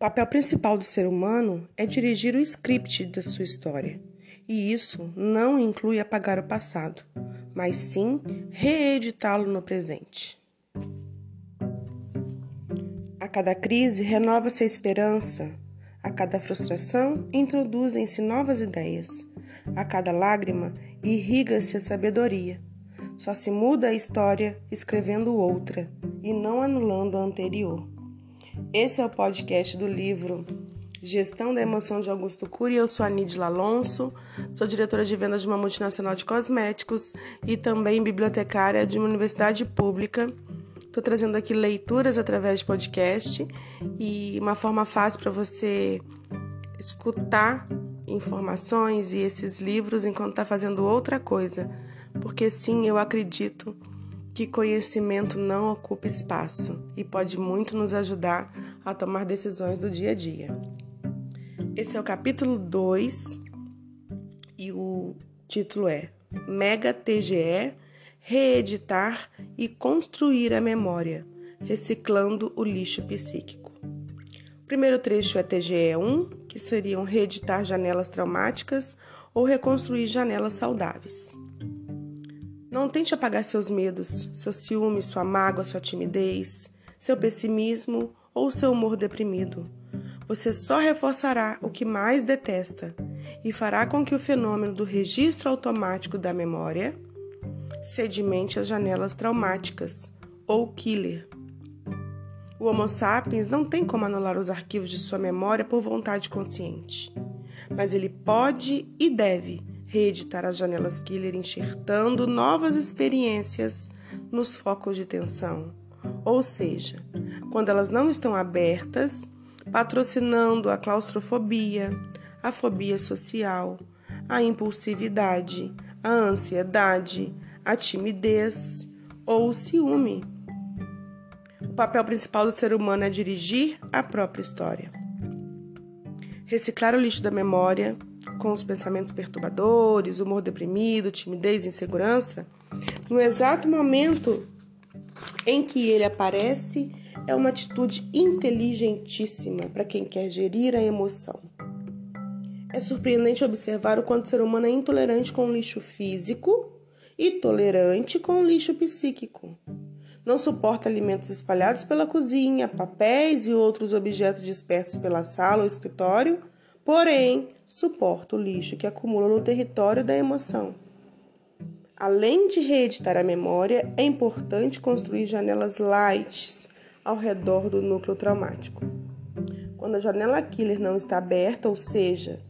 papel principal do ser humano é dirigir o script da sua história. E isso não inclui apagar o passado, mas sim reeditá-lo no presente. A cada crise renova-se a esperança, a cada frustração introduzem-se novas ideias, a cada lágrima irriga-se a sabedoria. Só se muda a história escrevendo outra e não anulando a anterior. Esse é o podcast do livro Gestão da Emoção de Augusto Cury. Eu sou a Nidla Alonso, sou diretora de vendas de uma multinacional de cosméticos e também bibliotecária de uma universidade pública. Estou trazendo aqui leituras através de podcast e uma forma fácil para você escutar informações e esses livros enquanto está fazendo outra coisa. Porque sim, eu acredito que conhecimento não ocupa espaço e pode muito nos ajudar a tomar decisões do dia a dia. Esse é o capítulo 2 e o título é Mega TGE Reeditar e Construir a Memória, Reciclando o Lixo Psíquico. O primeiro trecho é TGE 1, que seriam reeditar janelas traumáticas ou reconstruir janelas saudáveis. Não tente apagar seus medos, seu ciúme, sua mágoa, sua timidez, seu pessimismo ou seu humor deprimido. Você só reforçará o que mais detesta e fará com que o fenômeno do registro automático da memória sedimente as janelas traumáticas ou killer. O Homo sapiens não tem como anular os arquivos de sua memória por vontade consciente, mas ele pode e deve reeditar as janelas killer enxertando novas experiências nos focos de tensão, ou seja, quando elas não estão abertas, patrocinando a claustrofobia, a fobia social, a impulsividade, a ansiedade, a timidez ou o ciúme. O papel principal do ser humano é dirigir a própria história. Reciclar o lixo da memória com os pensamentos perturbadores, humor deprimido, timidez, insegurança, no exato momento em que ele aparece, é uma atitude inteligentíssima para quem quer gerir a emoção. É surpreendente observar o quanto o ser humano é intolerante com o lixo físico e tolerante com o lixo psíquico. Não suporta alimentos espalhados pela cozinha, papéis e outros objetos dispersos pela sala ou escritório porém suporta o lixo que acumula no território da emoção. Além de reeditar a memória, é importante construir janelas lights ao redor do núcleo traumático. Quando a janela killer não está aberta, ou seja,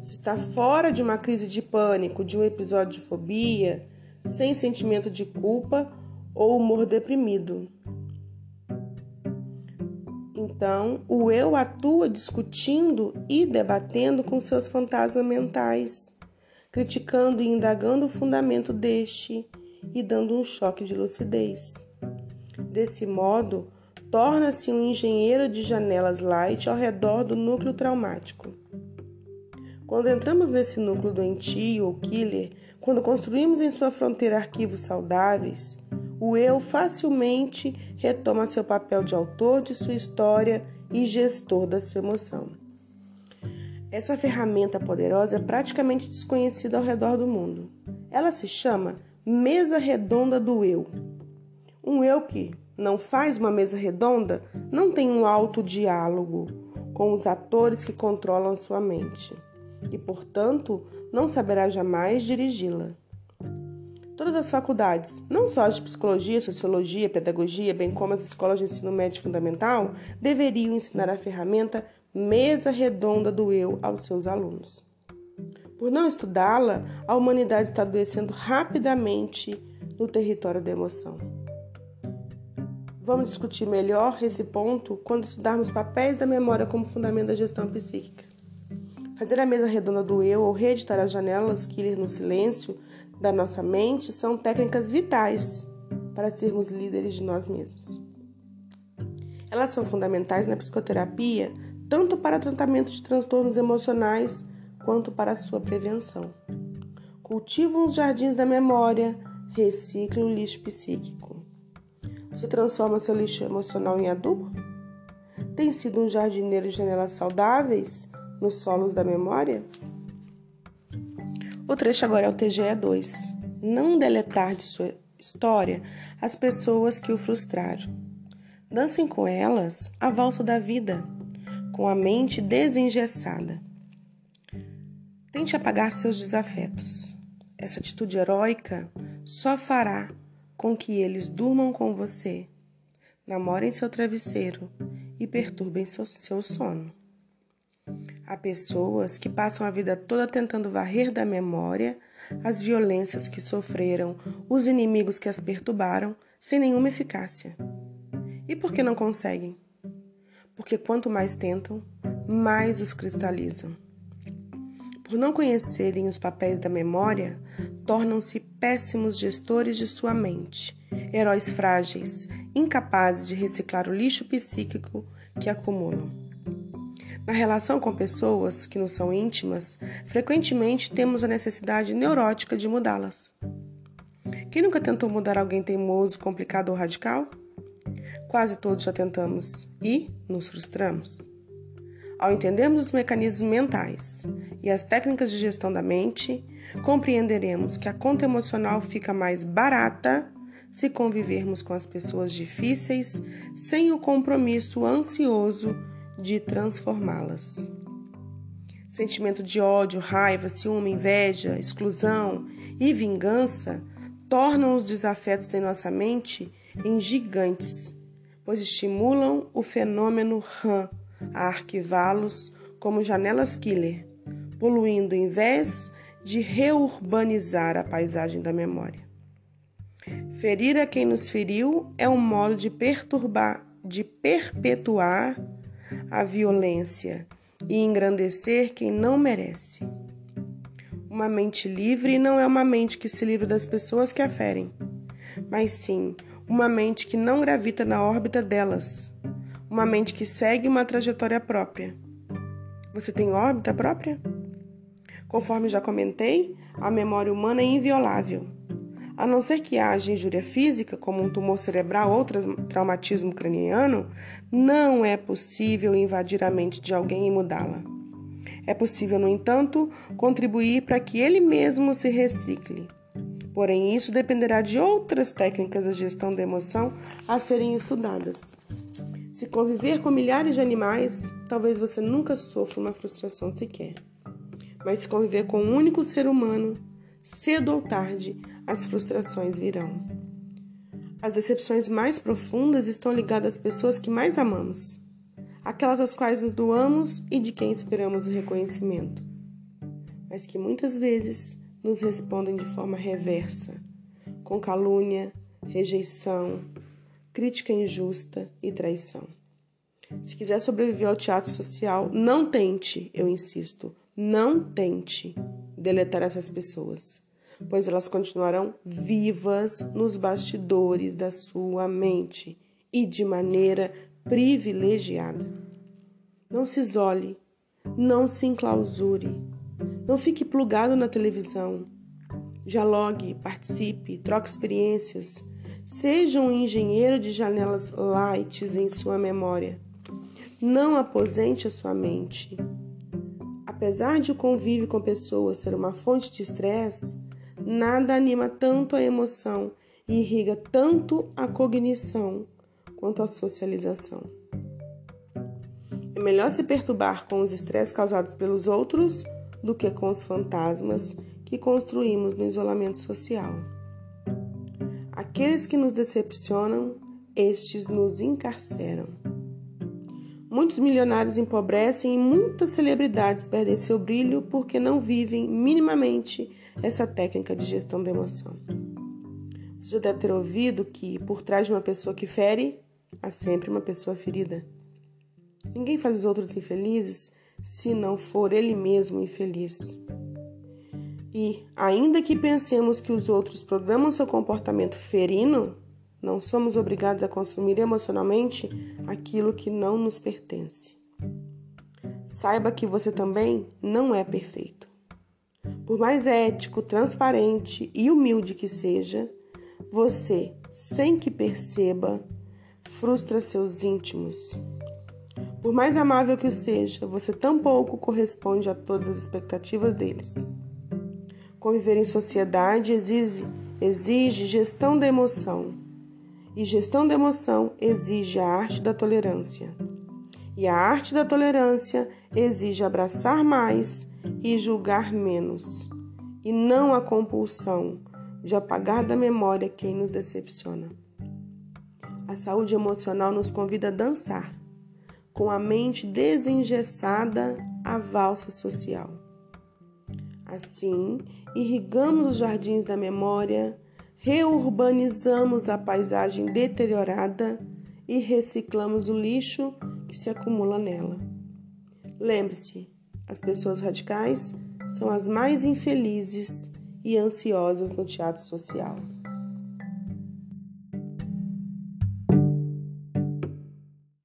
se está fora de uma crise de pânico, de um episódio de fobia, sem sentimento de culpa ou humor deprimido, então, o eu atua discutindo e debatendo com seus fantasmas mentais, criticando e indagando o fundamento deste e dando um choque de lucidez. Desse modo, torna-se um engenheiro de janelas light ao redor do núcleo traumático. Quando entramos nesse núcleo doentio ou killer, quando construímos em sua fronteira arquivos saudáveis, o eu facilmente retoma seu papel de autor de sua história e gestor da sua emoção. Essa ferramenta poderosa é praticamente desconhecida ao redor do mundo. Ela se chama mesa redonda do eu. Um eu que não faz uma mesa redonda não tem um alto diálogo com os atores que controlam sua mente e, portanto, não saberá jamais dirigi-la. Todas as faculdades, não só as de psicologia, sociologia, pedagogia, bem como as escolas de ensino médio fundamental, deveriam ensinar a ferramenta mesa redonda do eu aos seus alunos. Por não estudá-la, a humanidade está adoecendo rapidamente no território da emoção. Vamos discutir melhor esse ponto quando estudarmos papéis da memória como fundamento da gestão psíquica. Fazer a mesa redonda do eu ou reeditar as janelas ir no silêncio da nossa mente são técnicas vitais para sermos líderes de nós mesmos. Elas são fundamentais na psicoterapia, tanto para tratamento de transtornos emocionais quanto para sua prevenção. Cultivam os jardins da memória, reciclam o lixo psíquico. Você transforma seu lixo emocional em adubo? tem sido um jardineiro de janelas saudáveis nos solos da memória? O trecho agora é o TGE 2. Não deletar de sua história as pessoas que o frustraram. Dancem com elas a valsa da vida, com a mente desengessada. Tente apagar seus desafetos. Essa atitude heróica só fará com que eles durmam com você, namorem seu travesseiro e perturbem seu, seu sono. Há pessoas que passam a vida toda tentando varrer da memória as violências que sofreram, os inimigos que as perturbaram, sem nenhuma eficácia. E por que não conseguem? Porque quanto mais tentam, mais os cristalizam. Por não conhecerem os papéis da memória, tornam-se péssimos gestores de sua mente, heróis frágeis, incapazes de reciclar o lixo psíquico que acumulam. Na relação com pessoas que nos são íntimas, frequentemente temos a necessidade neurótica de mudá-las. Quem nunca tentou mudar alguém teimoso, complicado ou radical? Quase todos já tentamos e nos frustramos. Ao entendermos os mecanismos mentais e as técnicas de gestão da mente, compreenderemos que a conta emocional fica mais barata se convivermos com as pessoas difíceis sem o compromisso ansioso de transformá-las. Sentimento de ódio, raiva, ciúme, inveja, exclusão e vingança tornam os desafetos em nossa mente em gigantes, pois estimulam o fenômeno RAM a arquivá-los como janelas killer, poluindo em vez de reurbanizar a paisagem da memória. Ferir a quem nos feriu é um modo de perturbar, de perpetuar a violência e engrandecer quem não merece. Uma mente livre não é uma mente que se livra das pessoas que a ferem, mas sim uma mente que não gravita na órbita delas, uma mente que segue uma trajetória própria. Você tem órbita própria? Conforme já comentei, a memória humana é inviolável. A não ser que haja injúria física, como um tumor cerebral ou traumatismo craniano, não é possível invadir a mente de alguém e mudá-la. É possível, no entanto, contribuir para que ele mesmo se recicle. Porém, isso dependerá de outras técnicas de gestão da emoção a serem estudadas. Se conviver com milhares de animais, talvez você nunca sofra uma frustração sequer. Mas se conviver com um único ser humano, cedo ou tarde, as frustrações virão. As decepções mais profundas estão ligadas às pessoas que mais amamos, aquelas às quais nos doamos e de quem esperamos o reconhecimento, mas que muitas vezes nos respondem de forma reversa, com calúnia, rejeição, crítica injusta e traição. Se quiser sobreviver ao teatro social, não tente, eu insisto, não tente deletar essas pessoas, pois elas continuarão vivas nos bastidores da sua mente e de maneira privilegiada. Não se isole, não se enclausure, não fique plugado na televisão. Dialogue, participe, troque experiências. Seja um engenheiro de janelas lights em sua memória. Não aposente a sua mente. Apesar de o convívio com pessoas ser uma fonte de estresse, nada anima tanto a emoção e irriga tanto a cognição quanto a socialização. É melhor se perturbar com os estresses causados pelos outros do que com os fantasmas que construímos no isolamento social. Aqueles que nos decepcionam, estes nos encarceram. Muitos milionários empobrecem e muitas celebridades perdem seu brilho porque não vivem minimamente essa técnica de gestão da emoção. Você já deve ter ouvido que por trás de uma pessoa que fere, há sempre uma pessoa ferida. Ninguém faz os outros infelizes se não for ele mesmo infeliz. E, ainda que pensemos que os outros programam seu comportamento ferino, não somos obrigados a consumir emocionalmente aquilo que não nos pertence. Saiba que você também não é perfeito. Por mais ético, transparente e humilde que seja, você, sem que perceba, frustra seus íntimos. Por mais amável que seja, você tampouco corresponde a todas as expectativas deles. Conviver em sociedade exige, exige gestão da emoção, e gestão da emoção exige a arte da tolerância. E a arte da tolerância exige abraçar mais e julgar menos, e não a compulsão de apagar da memória quem nos decepciona. A saúde emocional nos convida a dançar, com a mente desengessada à valsa social. Assim, irrigamos os jardins da memória, reurbanizamos a paisagem deteriorada e reciclamos o lixo que se acumula nela. Lembre-se, as pessoas radicais são as mais infelizes e ansiosas no teatro social.